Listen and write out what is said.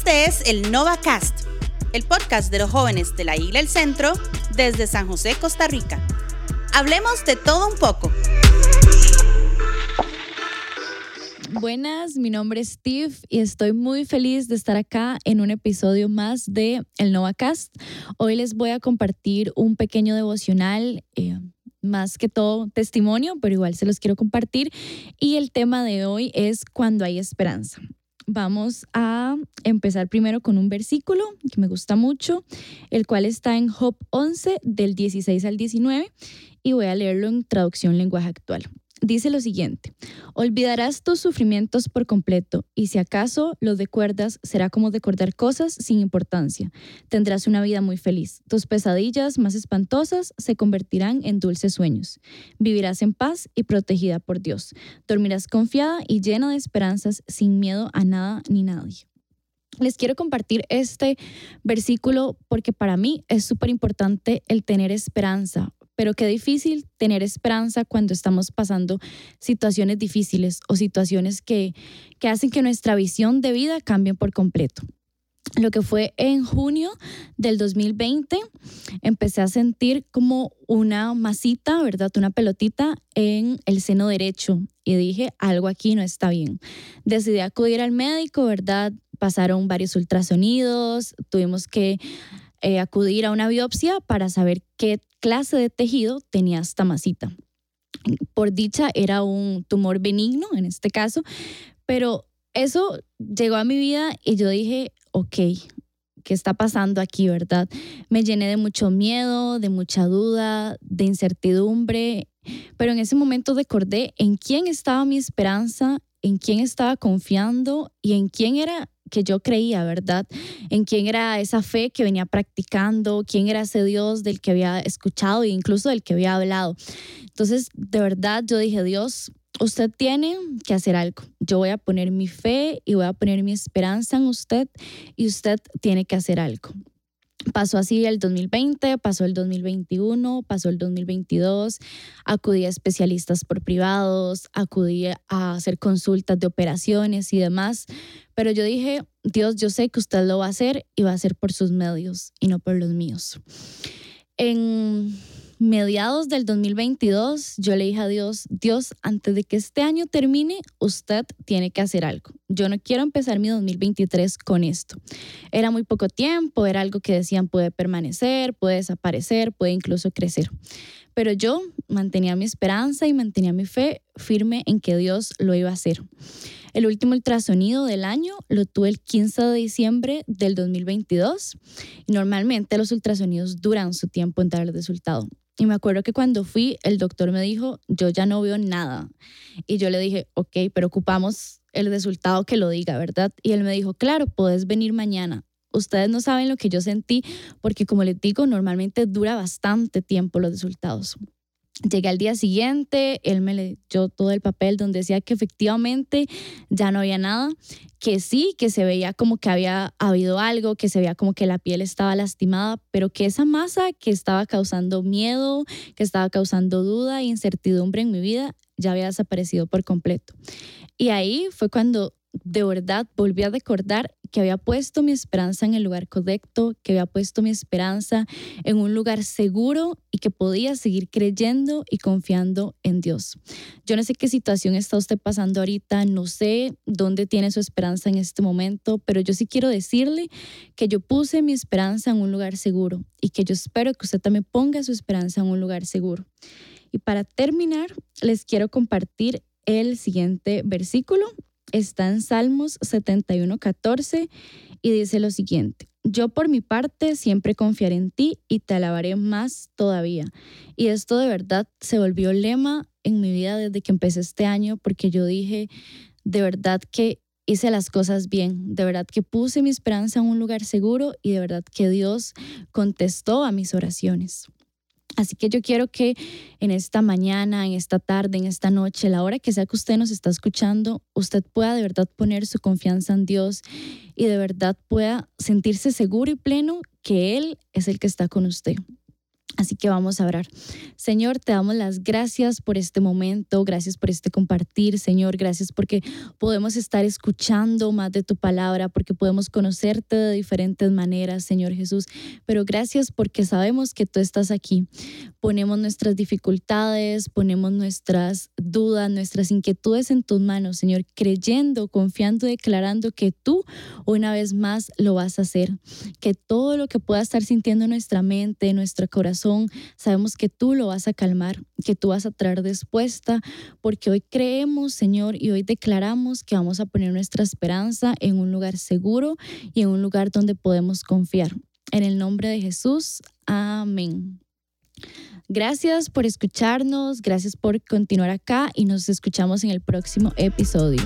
Este es el NovaCast, el podcast de los jóvenes de la Isla El Centro desde San José, Costa Rica. Hablemos de todo un poco. Buenas, mi nombre es Steve y estoy muy feliz de estar acá en un episodio más de El NovaCast. Hoy les voy a compartir un pequeño devocional. Eh, más que todo testimonio, pero igual se los quiero compartir. Y el tema de hoy es cuando hay esperanza. Vamos a empezar primero con un versículo que me gusta mucho, el cual está en Job 11 del 16 al 19 y voy a leerlo en traducción lenguaje actual dice lo siguiente, olvidarás tus sufrimientos por completo y si acaso los recuerdas será como recordar cosas sin importancia. Tendrás una vida muy feliz. Tus pesadillas más espantosas se convertirán en dulces sueños. Vivirás en paz y protegida por Dios. Dormirás confiada y llena de esperanzas sin miedo a nada ni nadie. Les quiero compartir este versículo porque para mí es súper importante el tener esperanza, pero qué difícil tener esperanza cuando estamos pasando situaciones difíciles o situaciones que, que hacen que nuestra visión de vida cambie por completo. Lo que fue en junio del 2020, empecé a sentir como una masita, ¿verdad? Una pelotita en el seno derecho y dije, algo aquí no está bien. Decidí acudir al médico, ¿verdad? Pasaron varios ultrasonidos, tuvimos que eh, acudir a una biopsia para saber qué clase de tejido tenía esta masita. Por dicha era un tumor benigno en este caso, pero eso llegó a mi vida y yo dije, ok, ¿qué está pasando aquí, verdad? Me llené de mucho miedo, de mucha duda, de incertidumbre, pero en ese momento recordé en quién estaba mi esperanza, en quién estaba confiando y en quién era que yo creía, ¿verdad? En quién era esa fe que venía practicando, quién era ese Dios del que había escuchado e incluso del que había hablado. Entonces, de verdad, yo dije, Dios, usted tiene que hacer algo. Yo voy a poner mi fe y voy a poner mi esperanza en usted y usted tiene que hacer algo. Pasó así el 2020, pasó el 2021, pasó el 2022, acudí a especialistas por privados, acudí a hacer consultas de operaciones y demás, pero yo dije, Dios, yo sé que usted lo va a hacer y va a hacer por sus medios y no por los míos. En mediados del 2022, yo le dije a Dios, Dios, antes de que este año termine, usted tiene que hacer algo. Yo no quiero empezar mi 2023 con esto. Era muy poco tiempo, era algo que decían puede permanecer, puede desaparecer, puede incluso crecer. Pero yo mantenía mi esperanza y mantenía mi fe firme en que Dios lo iba a hacer. El último ultrasonido del año lo tuve el 15 de diciembre del 2022 y normalmente los ultrasonidos duran su tiempo en dar el resultado. Y me acuerdo que cuando fui, el doctor me dijo, yo ya no veo nada. Y yo le dije, ok, pero ocupamos el resultado que lo diga, ¿verdad? Y él me dijo, claro, puedes venir mañana. Ustedes no saben lo que yo sentí porque como les digo, normalmente dura bastante tiempo los resultados. Llegué al día siguiente, él me leyó todo el papel donde decía que efectivamente ya no había nada, que sí, que se veía como que había habido algo, que se veía como que la piel estaba lastimada, pero que esa masa que estaba causando miedo, que estaba causando duda e incertidumbre en mi vida, ya había desaparecido por completo. Y ahí fue cuando de verdad volví a recordar que había puesto mi esperanza en el lugar correcto, que había puesto mi esperanza en un lugar seguro y que podía seguir creyendo y confiando en Dios. Yo no sé qué situación está usted pasando ahorita, no sé dónde tiene su esperanza en este momento, pero yo sí quiero decirle que yo puse mi esperanza en un lugar seguro y que yo espero que usted también ponga su esperanza en un lugar seguro. Y para terminar, les quiero compartir el siguiente versículo está en Salmos 71, 14 y dice lo siguiente. Yo por mi parte siempre confiaré en ti y te alabaré más todavía. Y esto de verdad se volvió lema en mi vida desde que empecé este año porque yo dije, de verdad que hice las cosas bien, de verdad que puse mi esperanza en un lugar seguro y de verdad que Dios contestó a mis oraciones. Así que yo quiero que en esta mañana, en esta tarde, en esta noche, la hora que sea que usted nos está escuchando, usted pueda de verdad poner su confianza en Dios y de verdad pueda sentirse seguro y pleno que Él es el que está con usted. Así que vamos a orar. Señor, te damos las gracias por este momento, gracias por este compartir, Señor, gracias porque podemos estar escuchando más de tu palabra, porque podemos conocerte de diferentes maneras, Señor Jesús, pero gracias porque sabemos que tú estás aquí. Ponemos nuestras dificultades, ponemos nuestras dudas, nuestras inquietudes en tus manos, Señor, creyendo, confiando, declarando que tú una vez más lo vas a hacer, que todo lo que pueda estar sintiendo en nuestra mente, en nuestro sabemos que tú lo vas a calmar, que tú vas a traer respuesta, porque hoy creemos, Señor, y hoy declaramos que vamos a poner nuestra esperanza en un lugar seguro y en un lugar donde podemos confiar. En el nombre de Jesús, amén. Gracias por escucharnos, gracias por continuar acá y nos escuchamos en el próximo episodio.